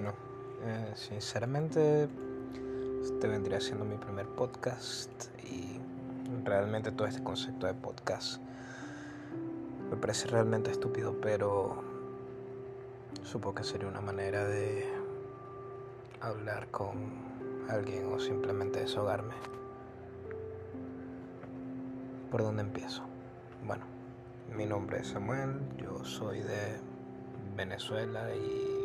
Bueno, eh, sinceramente este vendría siendo mi primer podcast y realmente todo este concepto de podcast me parece realmente estúpido, pero supongo que sería una manera de hablar con alguien o simplemente deshogarme. ¿Por dónde empiezo? Bueno, mi nombre es Samuel, yo soy de Venezuela y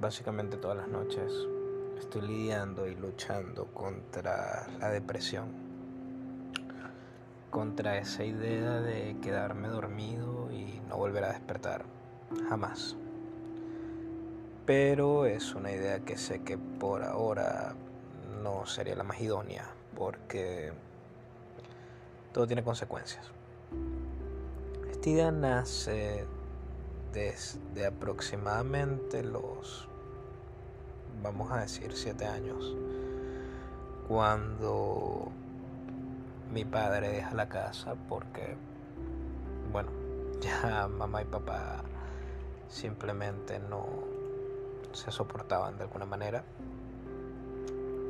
básicamente todas las noches estoy lidiando y luchando contra la depresión, contra esa idea de quedarme dormido y no volver a despertar, jamás. Pero es una idea que sé que por ahora no sería la más idónea, porque todo tiene consecuencias. Esta nace desde aproximadamente los, vamos a decir, siete años, cuando mi padre deja la casa porque, bueno, ya mamá y papá simplemente no se soportaban de alguna manera.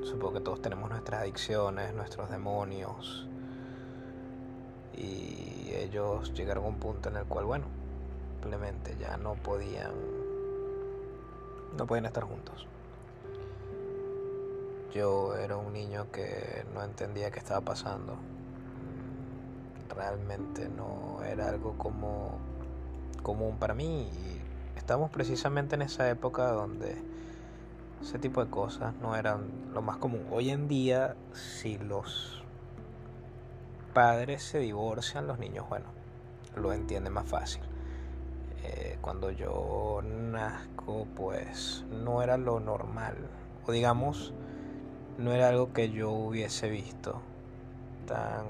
Supongo que todos tenemos nuestras adicciones, nuestros demonios. Y ellos llegaron a un punto en el cual, bueno, simplemente ya no podían no podían estar juntos. Yo era un niño que no entendía qué estaba pasando. Realmente no era algo como común para mí y estamos precisamente en esa época donde ese tipo de cosas no eran lo más común. Hoy en día si los padres se divorcian, los niños, bueno, lo entienden más fácil. Eh, cuando yo nazco, pues no era lo normal. O digamos, no era algo que yo hubiese visto tan,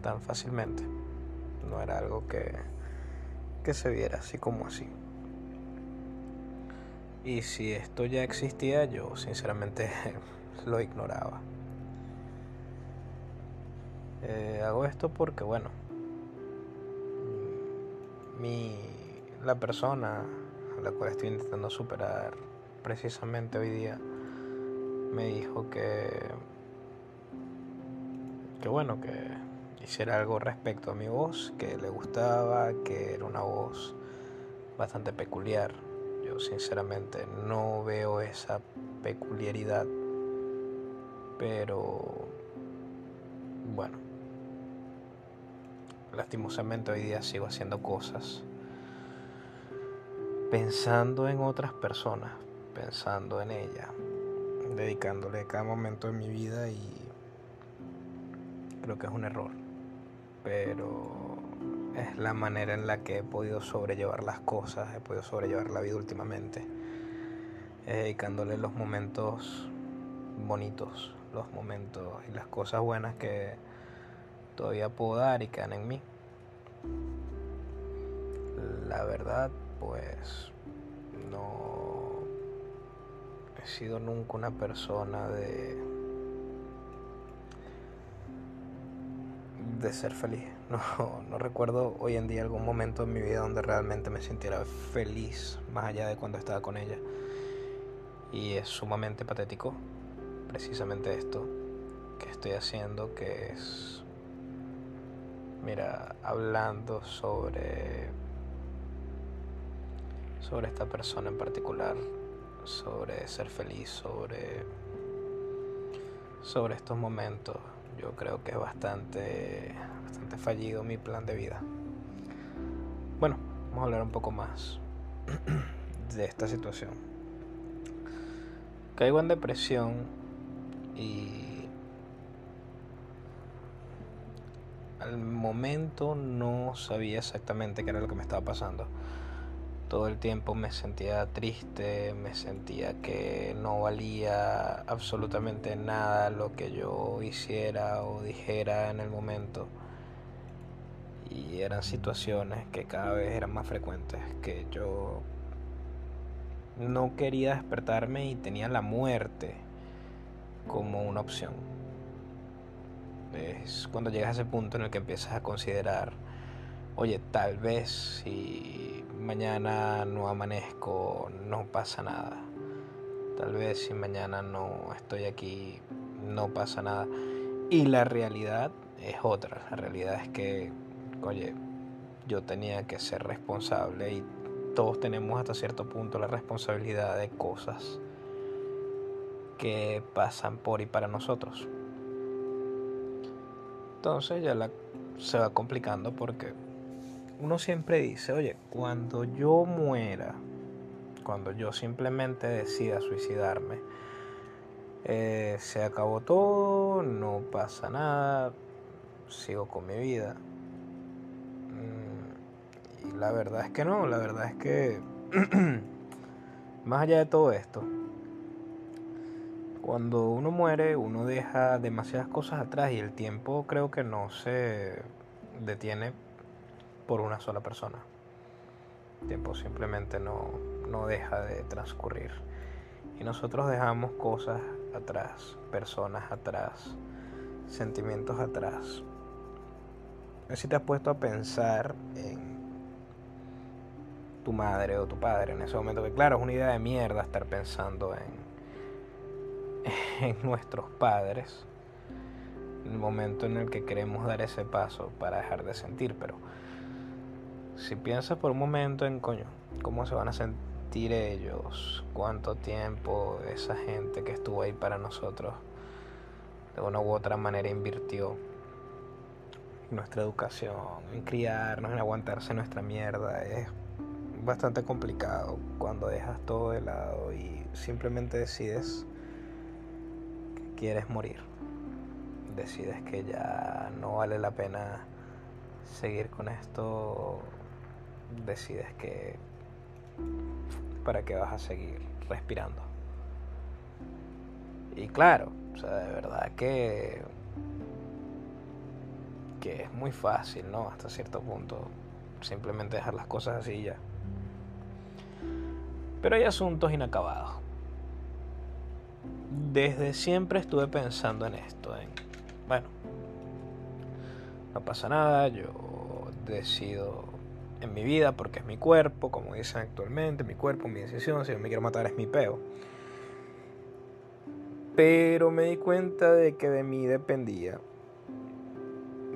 tan fácilmente. No era algo que, que se viera así como así. Y si esto ya existía, yo sinceramente lo ignoraba. Eh, hago esto porque, bueno, mi, la persona a la cual estoy intentando superar precisamente hoy día me dijo que, que bueno, que hiciera algo respecto a mi voz, que le gustaba, que era una voz bastante peculiar. Yo sinceramente no veo esa peculiaridad, pero bueno, lastimosamente hoy día sigo haciendo cosas pensando en otras personas, pensando en ella, dedicándole cada momento de mi vida y creo que es un error, pero es la manera en la que he podido sobrellevar las cosas, he podido sobrellevar la vida últimamente, dedicándole los momentos bonitos, los momentos y las cosas buenas que todavía puedo dar y quedan en mí. La verdad, pues no he sido nunca una persona de de ser feliz. No, no recuerdo hoy en día algún momento en mi vida donde realmente me sintiera feliz más allá de cuando estaba con ella. Y es sumamente patético precisamente esto que estoy haciendo, que es mira, hablando sobre sobre esta persona en particular, sobre ser feliz, sobre sobre estos momentos. Yo creo que es bastante bastante fallido mi plan de vida. Bueno, vamos a hablar un poco más de esta situación. Caigo en depresión y al momento no sabía exactamente qué era lo que me estaba pasando. Todo el tiempo me sentía triste, me sentía que no valía absolutamente nada lo que yo hiciera o dijera en el momento. Y eran situaciones que cada vez eran más frecuentes, que yo no quería despertarme y tenía la muerte como una opción es cuando llegas a ese punto en el que empiezas a considerar oye, tal vez si mañana no amanezco, no pasa nada. Tal vez si mañana no estoy aquí, no pasa nada. Y la realidad es otra. La realidad es que, oye, yo tenía que ser responsable y todos tenemos hasta cierto punto la responsabilidad de cosas que pasan por y para nosotros. Entonces ya se va complicando porque uno siempre dice, oye, cuando yo muera, cuando yo simplemente decida suicidarme, eh, se acabó todo, no pasa nada, sigo con mi vida. Mm, y la verdad es que no, la verdad es que más allá de todo esto, cuando uno muere, uno deja demasiadas cosas atrás y el tiempo creo que no se detiene por una sola persona. El tiempo simplemente no, no deja de transcurrir. Y nosotros dejamos cosas atrás, personas atrás, sentimientos atrás. No sé si te has puesto a pensar en tu madre o tu padre en ese momento, que claro, es una idea de mierda estar pensando en, en nuestros padres, el momento en el que queremos dar ese paso para dejar de sentir, pero si piensas por un momento en coño, cómo se van a sentir ellos, cuánto tiempo esa gente que estuvo ahí para nosotros de una u otra manera invirtió nuestra educación, en criarnos, en aguantarse nuestra mierda, es bastante complicado cuando dejas todo de lado y simplemente decides quieres morir. Decides que ya no vale la pena seguir con esto decides que para qué vas a seguir respirando. Y claro, o sea, de verdad que que es muy fácil, ¿no? Hasta cierto punto simplemente dejar las cosas así ya. Pero hay asuntos inacabados. Desde siempre estuve pensando en esto, en bueno, no pasa nada, yo decido en mi vida porque es mi cuerpo, como dicen actualmente, mi cuerpo, mi decisión, si no me quiero matar es mi peo. Pero me di cuenta de que de mí dependía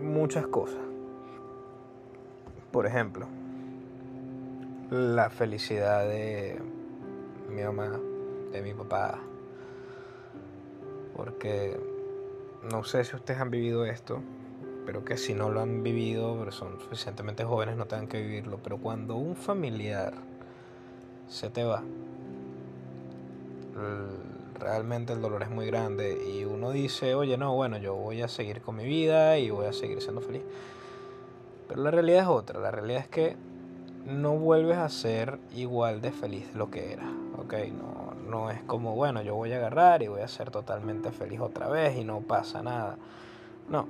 muchas cosas. Por ejemplo, la felicidad de mi mamá, de mi papá. Porque no sé si ustedes han vivido esto, pero que si no lo han vivido, pero son suficientemente jóvenes, no tengan que vivirlo. Pero cuando un familiar se te va, realmente el dolor es muy grande y uno dice, oye, no, bueno, yo voy a seguir con mi vida y voy a seguir siendo feliz. Pero la realidad es otra, la realidad es que no vuelves a ser igual de feliz de lo que eras, ¿ok? No, no es como, bueno, yo voy a agarrar y voy a ser totalmente feliz otra vez y no pasa nada. No,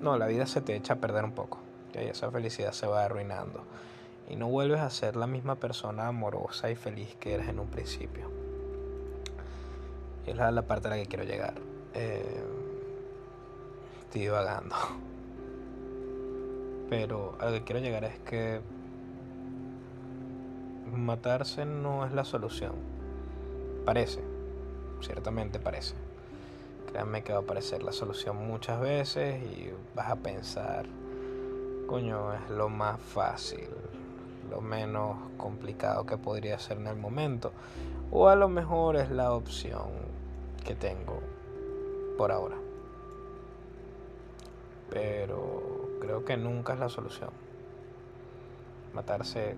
no, la vida se te echa a perder un poco. Y esa felicidad se va arruinando. Y no vuelves a ser la misma persona amorosa y feliz que eras en un principio. Y es la, parte a la que quiero llegar. Eh, estoy divagando. Pero a lo que quiero llegar es que matarse no es la solución. Parece, ciertamente parece Créanme que va a aparecer la solución muchas veces y vas a pensar, coño, es lo más fácil, lo menos complicado que podría ser en el momento. O a lo mejor es la opción que tengo por ahora. Pero creo que nunca es la solución. Matarse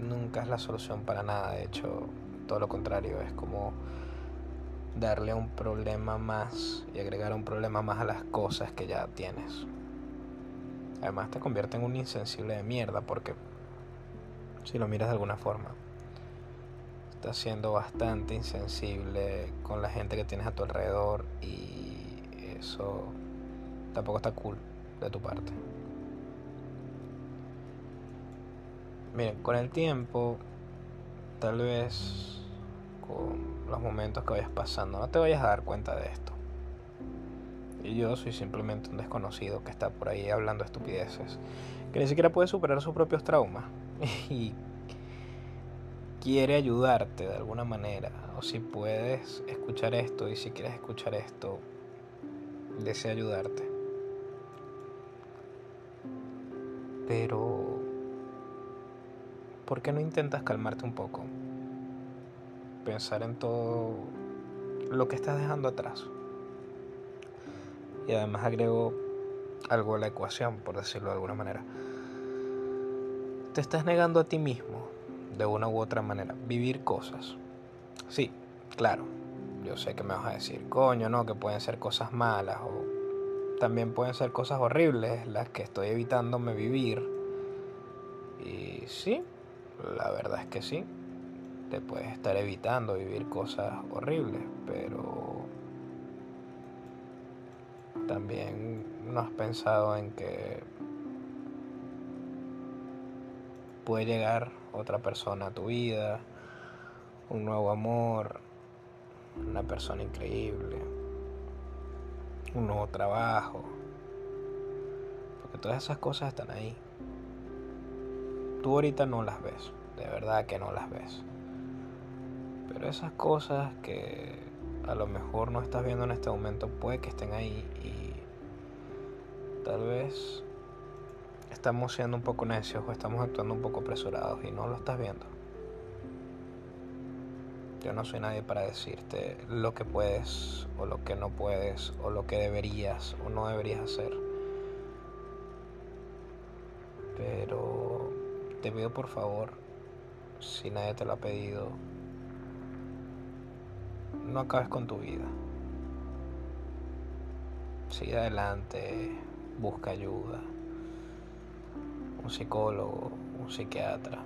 nunca es la solución para nada. De hecho, todo lo contrario, es como darle un problema más y agregar un problema más a las cosas que ya tienes. Además te convierte en un insensible de mierda porque si lo miras de alguna forma, estás siendo bastante insensible con la gente que tienes a tu alrededor y eso tampoco está cool de tu parte. Miren, con el tiempo, tal vez los momentos que vayas pasando. No te vayas a dar cuenta de esto. Y yo soy simplemente un desconocido que está por ahí hablando estupideces, que ni siquiera puede superar sus propios traumas. y quiere ayudarte de alguna manera. O si puedes escuchar esto y si quieres escuchar esto, desea ayudarte. Pero, ¿por qué no intentas calmarte un poco? Pensar en todo lo que estás dejando atrás. Y además agrego algo a la ecuación, por decirlo de alguna manera. Te estás negando a ti mismo, de una u otra manera, vivir cosas. Sí, claro, yo sé que me vas a decir, coño, no, que pueden ser cosas malas o también pueden ser cosas horribles las que estoy evitándome vivir. Y sí, la verdad es que sí. Te puedes estar evitando vivir cosas horribles, pero también no has pensado en que puede llegar otra persona a tu vida, un nuevo amor, una persona increíble un nuevo trabajo. Porque todas esas cosas están ahí. Tú ahorita no las ves, de verdad que no las ves. Pero esas cosas que a lo mejor no estás viendo en este momento puede que estén ahí y tal vez estamos siendo un poco necios o estamos actuando un poco apresurados y no lo estás viendo. Yo no soy nadie para decirte lo que puedes o lo que no puedes o lo que deberías o no deberías hacer. Pero te pido por favor, si nadie te lo ha pedido, no acabes con tu vida. Sigue adelante, busca ayuda. Un psicólogo, un psiquiatra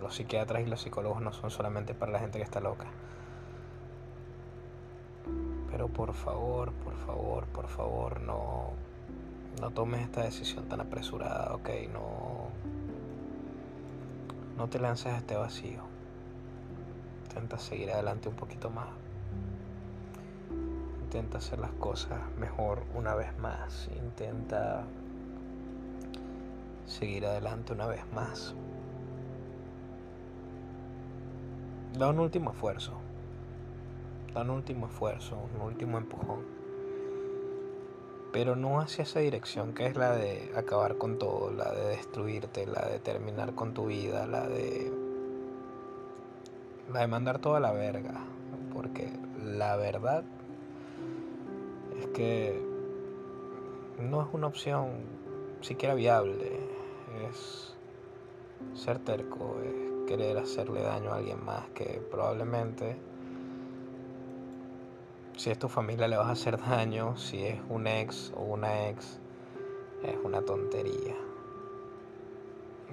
los psiquiatras y los psicólogos no son solamente para la gente que está loca. Pero por favor, por favor, por favor, no, no tomes esta decisión tan apresurada, ok, no, no te lances a este vacío. Intenta seguir adelante un poquito más. Intenta hacer las cosas mejor una vez más. Intenta seguir adelante una vez más. da un último esfuerzo, da un último esfuerzo, un último empujón, pero no hacia esa dirección que es la de acabar con todo, la de destruirte, la de terminar con tu vida, la de la de mandar toda la verga, porque la verdad es que no es una opción siquiera viable, es ser terco, es querer hacerle daño a alguien más que probablemente si es tu familia le vas a hacer daño, si es un ex o una ex, es una tontería.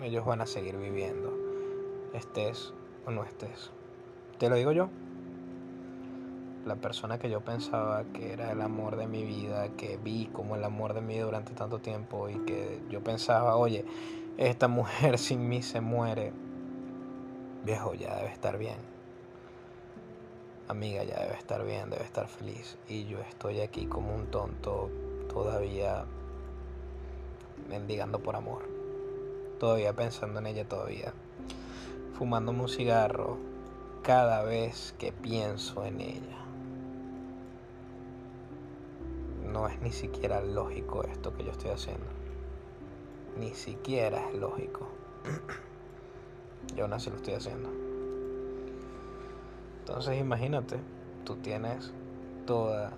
Ellos van a seguir viviendo, estés o no estés. Te lo digo yo. La persona que yo pensaba que era el amor de mi vida, que vi como el amor de mi durante tanto tiempo y que yo pensaba, oye, esta mujer sin mí se muere, viejo, ya debe estar bien. Amiga, ya debe estar bien, debe estar feliz. Y yo estoy aquí como un tonto todavía mendigando por amor. Todavía pensando en ella todavía. Fumándome un cigarro cada vez que pienso en ella. No es ni siquiera lógico esto que yo estoy haciendo. Ni siquiera es lógico. Yo aún así lo estoy haciendo. Entonces imagínate, tú tienes toda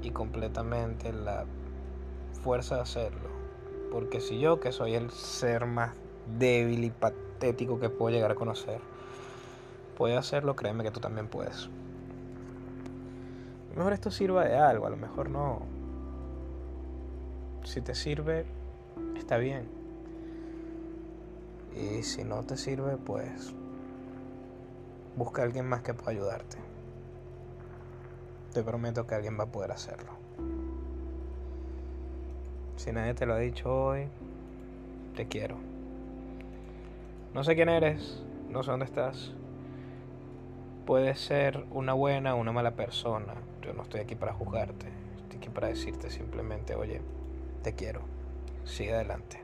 y completamente la fuerza de hacerlo. Porque si yo, que soy el ser más débil y patético que puedo llegar a conocer, puede hacerlo, créeme que tú también puedes. A lo mejor esto sirva de algo, a lo mejor no. Si te sirve, está bien. Y si no te sirve, pues busca a alguien más que pueda ayudarte. Te prometo que alguien va a poder hacerlo. Si nadie te lo ha dicho hoy, te quiero. No sé quién eres, no sé dónde estás puedes ser una buena o una mala persona. Yo no estoy aquí para juzgarte, estoy aquí para decirte simplemente, oye, te quiero, sigue adelante.